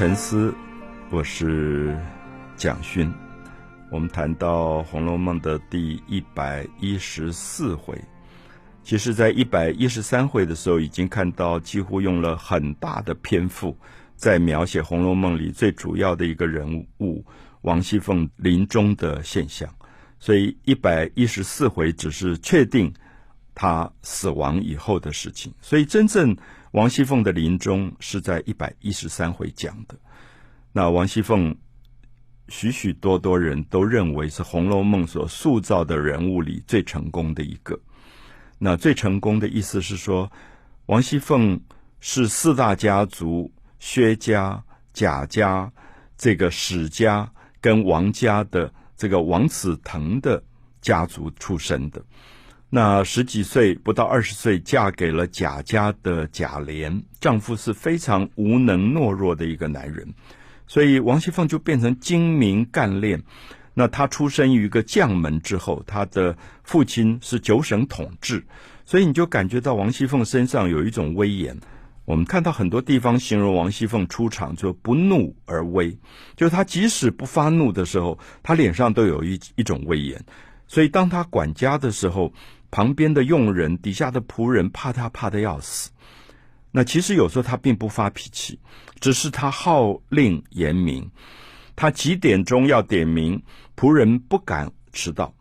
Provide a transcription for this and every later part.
沉思，我是蒋勋。我们谈到《红楼梦》的第一百一十四回，其实，在一百一十三回的时候，已经看到几乎用了很大的篇幅在描写《红楼梦》里最主要的一个人物王熙凤临终的现象。所以，一百一十四回只是确定她死亡以后的事情。所以，真正。王熙凤的临终是在一百一十三回讲的。那王熙凤，许许多多人都认为是《红楼梦》所塑造的人物里最成功的一个。那最成功的意思是说，王熙凤是四大家族薛家、贾家、这个史家跟王家的这个王子腾的家族出身的。那十几岁不到二十岁，嫁给了贾家的贾琏，丈夫是非常无能懦弱的一个男人，所以王熙凤就变成精明干练。那她出生于一个将门之后，她的父亲是九省统治，所以你就感觉到王熙凤身上有一种威严。我们看到很多地方形容王熙凤出场就不怒而威，就是她即使不发怒的时候，她脸上都有一一种威严。所以当她管家的时候，旁边的佣人、底下的仆人怕他怕的要死。那其实有时候他并不发脾气，只是他号令严明。他几点钟要点名，仆人不敢迟到，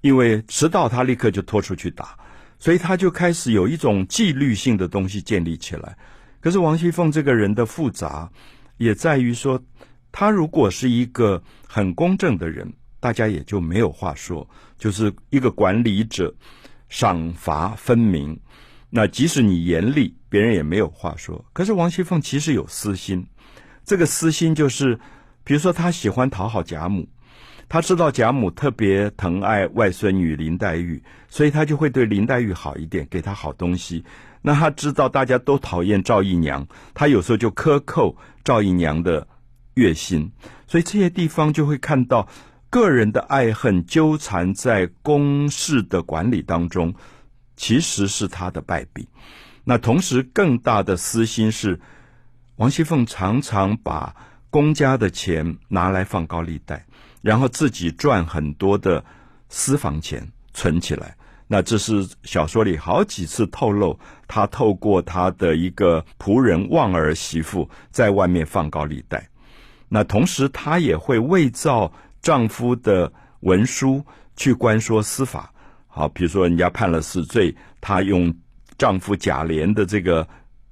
因为迟到他立刻就拖出去打。所以他就开始有一种纪律性的东西建立起来。可是王熙凤这个人的复杂，也在于说，他如果是一个很公正的人。大家也就没有话说，就是一个管理者，赏罚分明。那即使你严厉，别人也没有话说。可是王熙凤其实有私心，这个私心就是，比如说她喜欢讨好贾母，她知道贾母特别疼爱外孙女林黛玉，所以她就会对林黛玉好一点，给她好东西。那她知道大家都讨厌赵姨娘，她有时候就克扣赵姨娘的月薪，所以这些地方就会看到。个人的爱恨纠缠在公事的管理当中，其实是他的败笔。那同时，更大的私心是，王熙凤常常把公家的钱拿来放高利贷，然后自己赚很多的私房钱存起来。那这是小说里好几次透露，他透过他的一个仆人旺儿媳妇在外面放高利贷。那同时，他也会伪造。丈夫的文书去关说司法，好，比如说人家判了死罪，她用丈夫贾琏的这个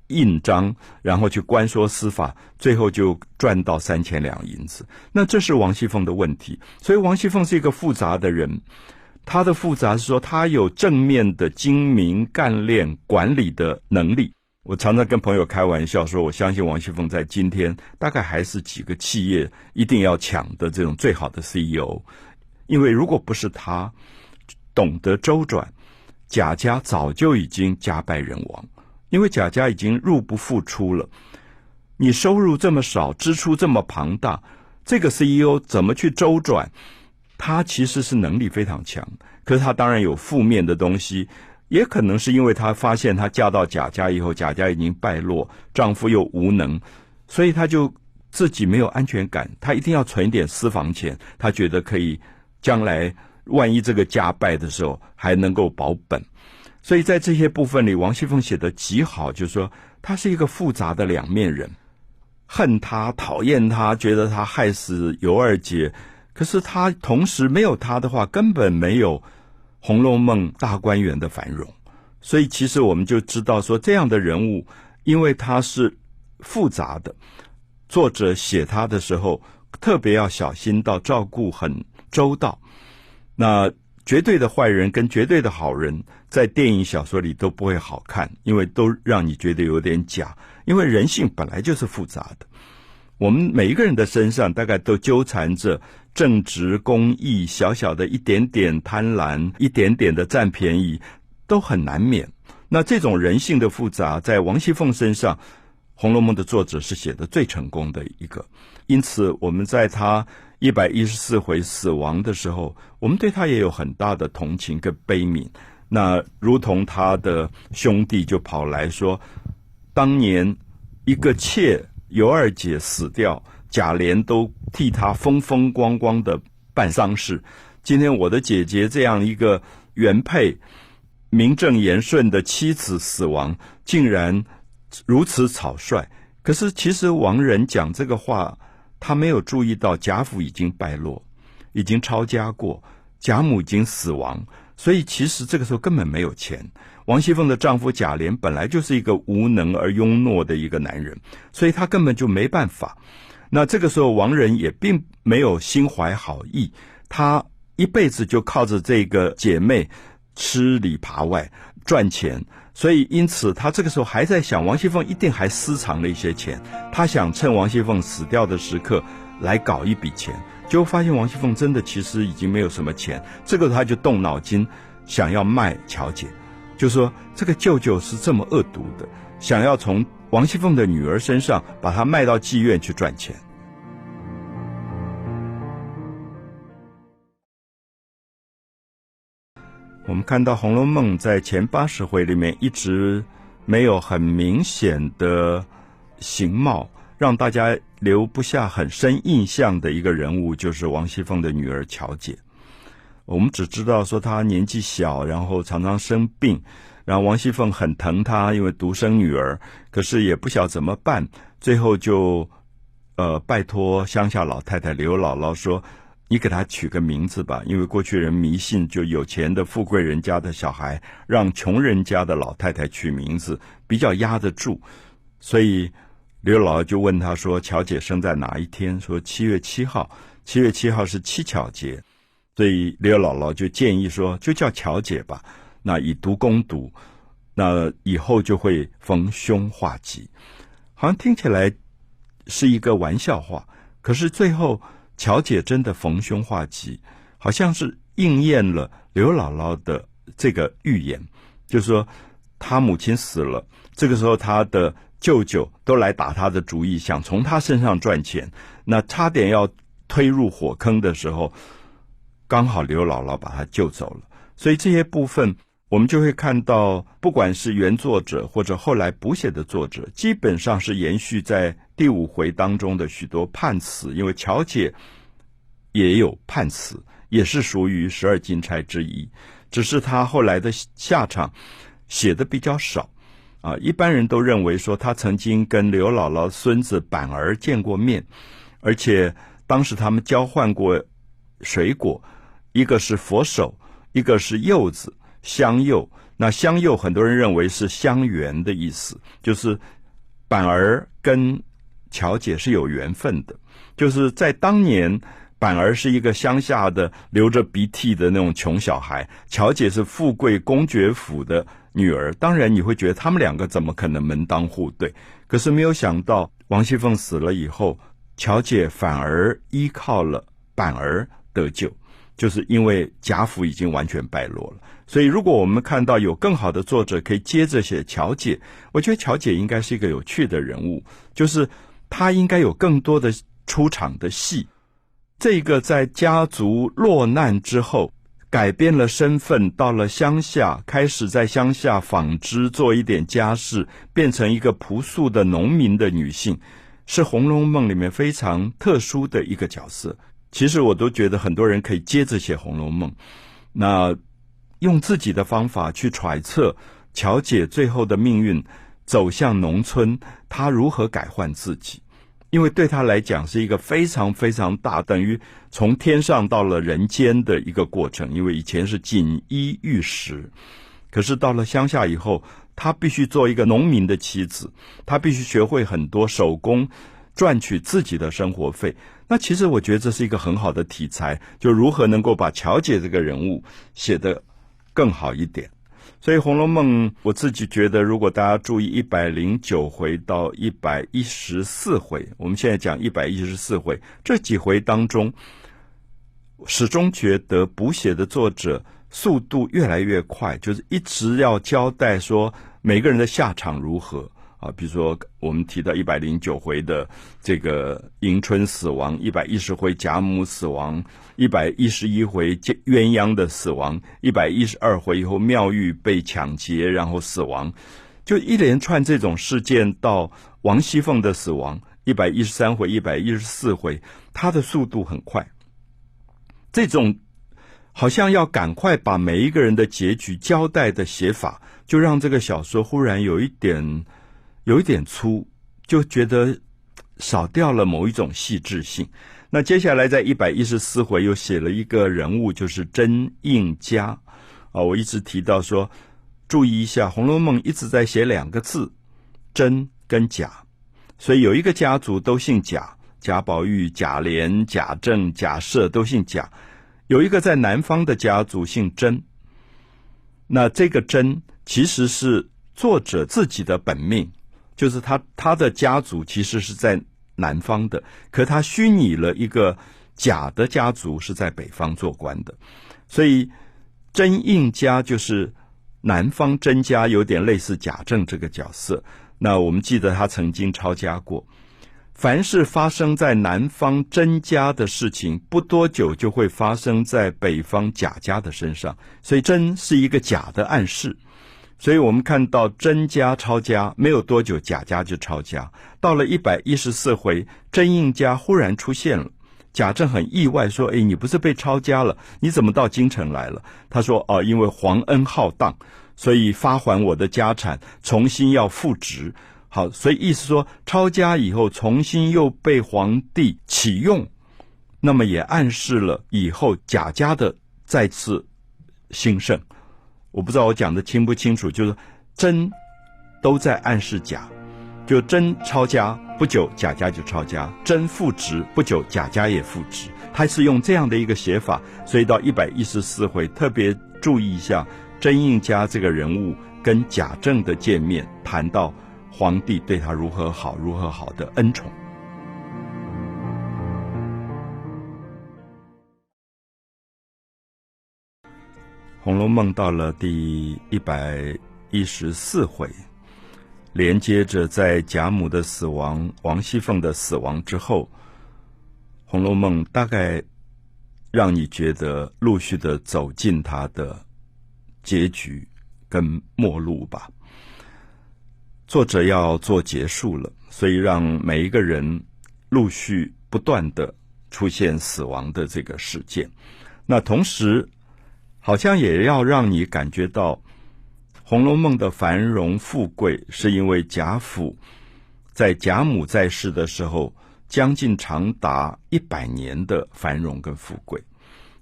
印章，然后去关说司法，最后就赚到三千两银子。那这是王熙凤的问题，所以王熙凤是一个复杂的人，她的复杂是说她有正面的精明干练管理的能力。我常常跟朋友开玩笑说，我相信王熙凤在今天大概还是几个企业一定要抢的这种最好的 CEO，因为如果不是他懂得周转，贾家早就已经家败人亡，因为贾家已经入不敷出了。你收入这么少，支出这么庞大，这个 CEO 怎么去周转？他其实是能力非常强，可是他当然有负面的东西。也可能是因为她发现她嫁到贾家以后，贾家已经败落，丈夫又无能，所以她就自己没有安全感。她一定要存一点私房钱，她觉得可以将来万一这个家败的时候还能够保本。所以在这些部分里，王熙凤写的极好，就是说她是一个复杂的两面人，恨她、讨厌她，觉得她害死尤二姐。可是她同时没有她的话，根本没有。《红楼梦》大观园的繁荣，所以其实我们就知道说，这样的人物，因为他是复杂的，作者写他的时候特别要小心到照顾很周到。那绝对的坏人跟绝对的好人，在电影小说里都不会好看，因为都让你觉得有点假。因为人性本来就是复杂的，我们每一个人的身上大概都纠缠着。正直、公义，小小的一点点贪婪，一点点的占便宜，都很难免。那这种人性的复杂，在王熙凤身上，《红楼梦》的作者是写的最成功的一个。因此，我们在他一百一十四回死亡的时候，我们对他也有很大的同情跟悲悯。那如同他的兄弟就跑来说，当年一个妾尤二姐死掉，贾琏都替她风风光光的办丧事。今天我的姐姐这样一个原配、名正言顺的妻子死亡，竟然如此草率。可是其实王仁讲这个话，他没有注意到贾府已经败落，已经抄家过，贾母已经死亡，所以其实这个时候根本没有钱。王熙凤的丈夫贾琏本来就是一个无能而庸懦的一个男人，所以他根本就没办法。那这个时候，王仁也并没有心怀好意，他一辈子就靠着这个姐妹吃里扒外赚钱，所以因此他这个时候还在想，王熙凤一定还私藏了一些钱，他想趁王熙凤死掉的时刻来搞一笔钱，结果发现王熙凤真的其实已经没有什么钱，这个他就动脑筋想要卖乔姐。就说这个舅舅是这么恶毒的，想要从王熙凤的女儿身上把她卖到妓院去赚钱。我们看到《红楼梦》在前八十回里面一直没有很明显的形貌，让大家留不下很深印象的一个人物，就是王熙凤的女儿乔姐。我们只知道说她年纪小，然后常常生病，然后王熙凤很疼她，因为独生女儿，可是也不晓怎么办，最后就呃拜托乡下老太太刘姥姥说：“你给她取个名字吧，因为过去人迷信，就有钱的富贵人家的小孩让穷人家的老太太取名字比较压得住。”所以刘姥姥就问她说：“乔姐生在哪一天？”说：“七月七号，七月七号是七巧节。”所以刘姥姥就建议说，就叫巧姐吧。那以毒攻毒，那以后就会逢凶化吉。好像听起来是一个玩笑话，可是最后巧姐真的逢凶化吉，好像是应验了刘姥姥的这个预言，就是说她母亲死了，这个时候她的舅舅都来打她的主意，想从她身上赚钱，那差点要推入火坑的时候。刚好刘姥姥把他救走了，所以这些部分我们就会看到，不管是原作者或者后来补写的作者，基本上是延续在第五回当中的许多判词，因为乔姐也有判词，也是属于十二金钗之一，只是他后来的下场写的比较少啊。一般人都认为说他曾经跟刘姥姥孙子板儿见过面，而且当时他们交换过水果。一个是佛手，一个是柚子，香柚。那香柚，很多人认为是香缘的意思，就是板儿跟乔姐是有缘分的。就是在当年，板儿是一个乡下的流着鼻涕的那种穷小孩，乔姐是富贵公爵府的女儿。当然，你会觉得他们两个怎么可能门当户对？可是没有想到，王熙凤死了以后，乔姐反而依靠了板儿得救。就是因为贾府已经完全败落了，所以如果我们看到有更好的作者可以接着写乔姐，我觉得乔姐应该是一个有趣的人物，就是她应该有更多的出场的戏。这个在家族落难之后，改变了身份，到了乡下，开始在乡下纺织，做一点家事，变成一个朴素的农民的女性，是《红楼梦》里面非常特殊的一个角色。其实我都觉得很多人可以接着写《红楼梦》，那用自己的方法去揣测乔姐最后的命运，走向农村，她如何改换自己？因为对她来讲是一个非常非常大，等于从天上到了人间的一个过程。因为以前是锦衣玉食，可是到了乡下以后，她必须做一个农民的妻子，她必须学会很多手工，赚取自己的生活费。那其实我觉得这是一个很好的题材，就如何能够把乔姐这个人物写得更好一点。所以《红楼梦》，我自己觉得，如果大家注意一百零九回到一百一十四回，我们现在讲一百一十四回这几回当中，始终觉得补写的作者速度越来越快，就是一直要交代说每个人的下场如何。啊，比如说我们提到一百零九回的这个迎春死亡，一百一十回贾母死亡，一百一十一回鸳鸯的死亡，一百一十二回以后妙玉被抢劫然后死亡，就一连串这种事件到王熙凤的死亡，一百一十三回、一百一十四回，它的速度很快。这种好像要赶快把每一个人的结局交代的写法，就让这个小说忽然有一点有一点粗，就觉得少掉了某一种细致性。那接下来在一百一十四回又写了一个人物，就是甄应嘉啊。我一直提到说，注意一下，《红楼梦》一直在写两个字“真”跟“假”，所以有一个家族都姓贾，贾宝玉、贾琏、贾政、贾赦都姓贾。有一个在南方的家族姓甄，那这个甄其实是作者自己的本命，就是他他的家族其实是在。南方的，可他虚拟了一个假的家族是在北方做官的，所以真应家就是南方甄家，有点类似贾政这个角色。那我们记得他曾经抄家过，凡是发生在南方甄家的事情，不多久就会发生在北方贾家的身上，所以真是一个假的暗示。所以我们看到甄家抄家没有多久，贾家就抄家。到了一百一十四回，甄应家忽然出现了，贾政很意外，说：“哎，你不是被抄家了？你怎么到京城来了？”他说：“哦，因为皇恩浩荡，所以发还我的家产，重新要复职。好，所以意思说，抄家以后重新又被皇帝启用，那么也暗示了以后贾家的再次兴盛。”我不知道我讲的清不清楚，就是真都在暗示假，就真抄家不久，贾家就抄家；真复职不久，贾家也复职。他是用这样的一个写法，所以到一百一十四回特别注意一下真应家这个人物跟贾政的见面，谈到皇帝对他如何好，如何好的恩宠。《红楼梦》到了第一百一十四回，连接着在贾母的死亡、王熙凤的死亡之后，《红楼梦》大概让你觉得陆续的走进它的结局跟末路吧。作者要做结束了，所以让每一个人陆续不断的出现死亡的这个事件。那同时。好像也要让你感觉到，《红楼梦》的繁荣富贵，是因为贾府在贾母在世的时候，将近长达一百年的繁荣跟富贵。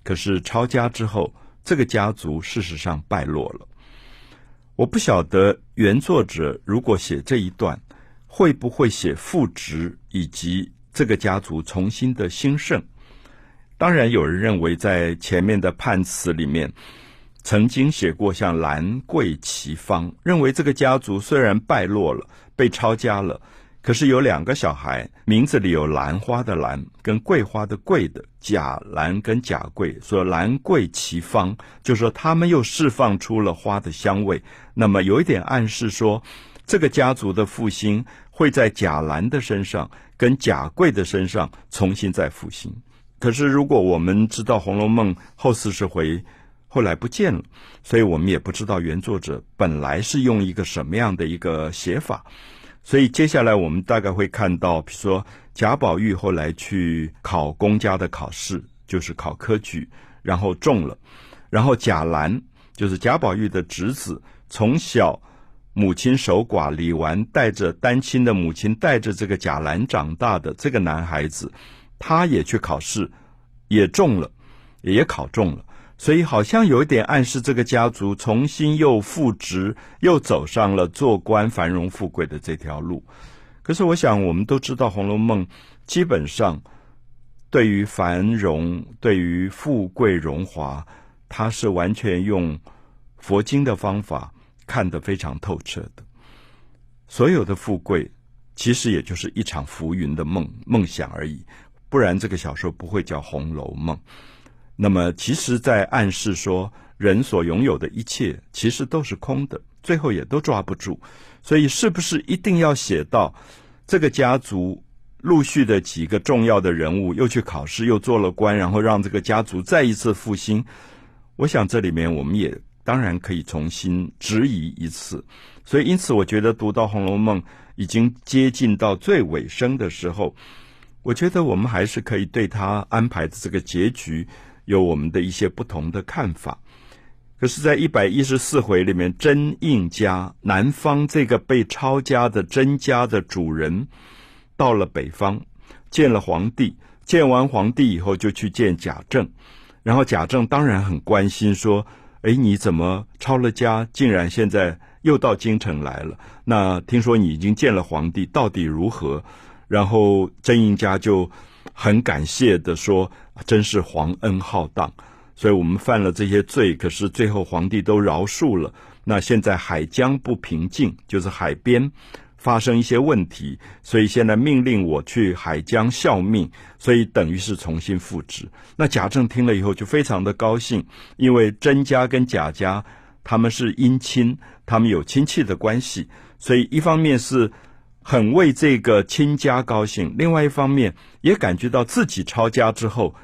可是抄家之后，这个家族事实上败落了。我不晓得原作者如果写这一段，会不会写复职以及这个家族重新的兴盛。当然，有人认为在前面的判词里面，曾经写过像兰桂齐芳，认为这个家族虽然败落了，被抄家了，可是有两个小孩，名字里有兰花的兰跟桂花的桂的贾兰跟贾桂，说兰桂齐芳，就说他们又释放出了花的香味，那么有一点暗示说，这个家族的复兴会在贾兰的身上跟贾桂的身上重新再复兴。可是，如果我们知道《红楼梦》后四十回后来不见了，所以我们也不知道原作者本来是用一个什么样的一个写法。所以接下来我们大概会看到，比如说贾宝玉后来去考公家的考试，就是考科举，然后中了；然后贾兰就是贾宝玉的侄子，从小母亲守寡，李纨带着单亲的母亲带着这个贾兰长大的这个男孩子。他也去考试，也中了，也考中了，所以好像有一点暗示，这个家族重新又复职，又走上了做官、繁荣富贵的这条路。可是，我想我们都知道，《红楼梦》基本上对于繁荣、对于富贵荣华，它是完全用佛经的方法看得非常透彻的。所有的富贵，其实也就是一场浮云的梦梦想而已。不然，这个小说不会叫《红楼梦》。那么，其实，在暗示说，人所拥有的一切其实都是空的，最后也都抓不住。所以，是不是一定要写到这个家族陆续的几个重要的人物又去考试，又做了官，然后让这个家族再一次复兴？我想，这里面我们也当然可以重新质疑一次。所以，因此，我觉得读到《红楼梦》已经接近到最尾声的时候，我觉得我们还是可以对他安排的这个结局有我们的一些不同的看法。可是，在一百一十四回里面，甄应家南方这个被抄家的真家的主人，到了北方，见了皇帝，见完皇帝以后，就去见贾政，然后贾政当然很关心，说：“哎，你怎么抄了家，竟然现在又到京城来了？那听说你已经见了皇帝，到底如何？”然后甄应家就很感谢的说：“真是皇恩浩荡。”所以我们犯了这些罪，可是最后皇帝都饶恕了。那现在海疆不平静，就是海边发生一些问题，所以现在命令我去海疆效命，所以等于是重新复职。那贾政听了以后就非常的高兴，因为甄家跟贾家他们是姻亲，他们有亲戚的关系，所以一方面是很为这个亲家高兴，另外一方面也感觉到自己抄家之后。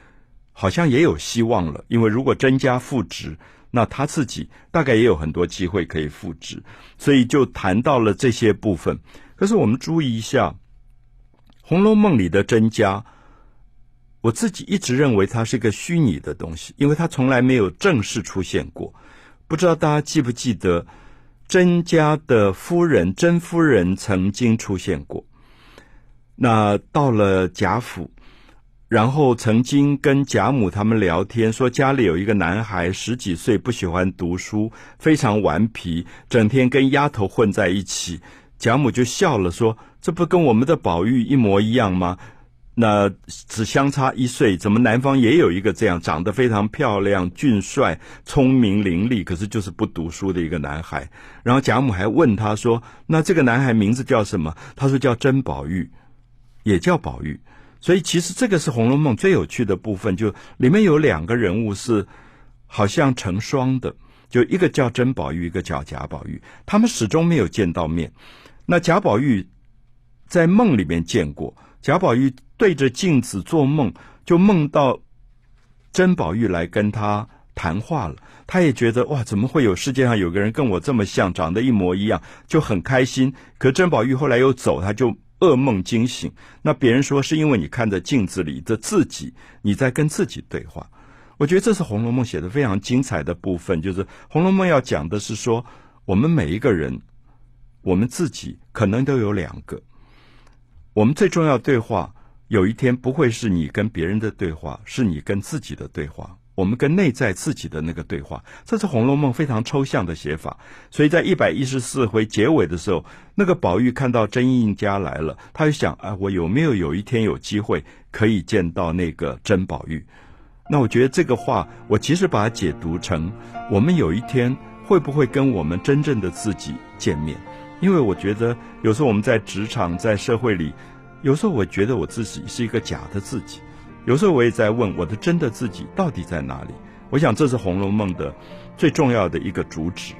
好像也有希望了，因为如果甄家复职，那他自己大概也有很多机会可以复职，所以就谈到了这些部分。可是我们注意一下，《红楼梦》里的甄家，我自己一直认为它是一个虚拟的东西，因为它从来没有正式出现过。不知道大家记不记得，甄家的夫人甄夫人曾经出现过。那到了贾府。然后曾经跟贾母他们聊天，说家里有一个男孩十几岁，不喜欢读书，非常顽皮，整天跟丫头混在一起。贾母就笑了，说：“这不跟我们的宝玉一模一样吗？那只相差一岁，怎么南方也有一个这样长得非常漂亮、俊帅、聪明伶俐，可是就是不读书的一个男孩？”然后贾母还问他说：“那这个男孩名字叫什么？”他说：“叫甄宝玉，也叫宝玉。”所以，其实这个是《红楼梦》最有趣的部分，就里面有两个人物是好像成双的，就一个叫甄宝玉，一个叫贾宝玉，他们始终没有见到面。那贾宝玉在梦里面见过，贾宝玉对着镜子做梦，就梦到甄宝玉来跟他谈话了，他也觉得哇，怎么会有世界上有个人跟我这么像，长得一模一样，就很开心。可甄宝玉后来又走，他就。噩梦惊醒，那别人说是因为你看着镜子里的自己，你在跟自己对话。我觉得这是《红楼梦》写的非常精彩的部分，就是《红楼梦》要讲的是说，我们每一个人，我们自己可能都有两个，我们最重要对话，有一天不会是你跟别人的对话，是你跟自己的对话。我们跟内在自己的那个对话，这是《红楼梦》非常抽象的写法。所以在一百一十四回结尾的时候，那个宝玉看到甄应家来了，他就想：啊，我有没有有一天有机会可以见到那个甄宝玉？那我觉得这个话，我其实把它解读成：我们有一天会不会跟我们真正的自己见面？因为我觉得有时候我们在职场、在社会里，有时候我觉得我自己是一个假的自己。有时候我也在问我的真的自己到底在哪里？我想这是《红楼梦》的最重要的一个主旨。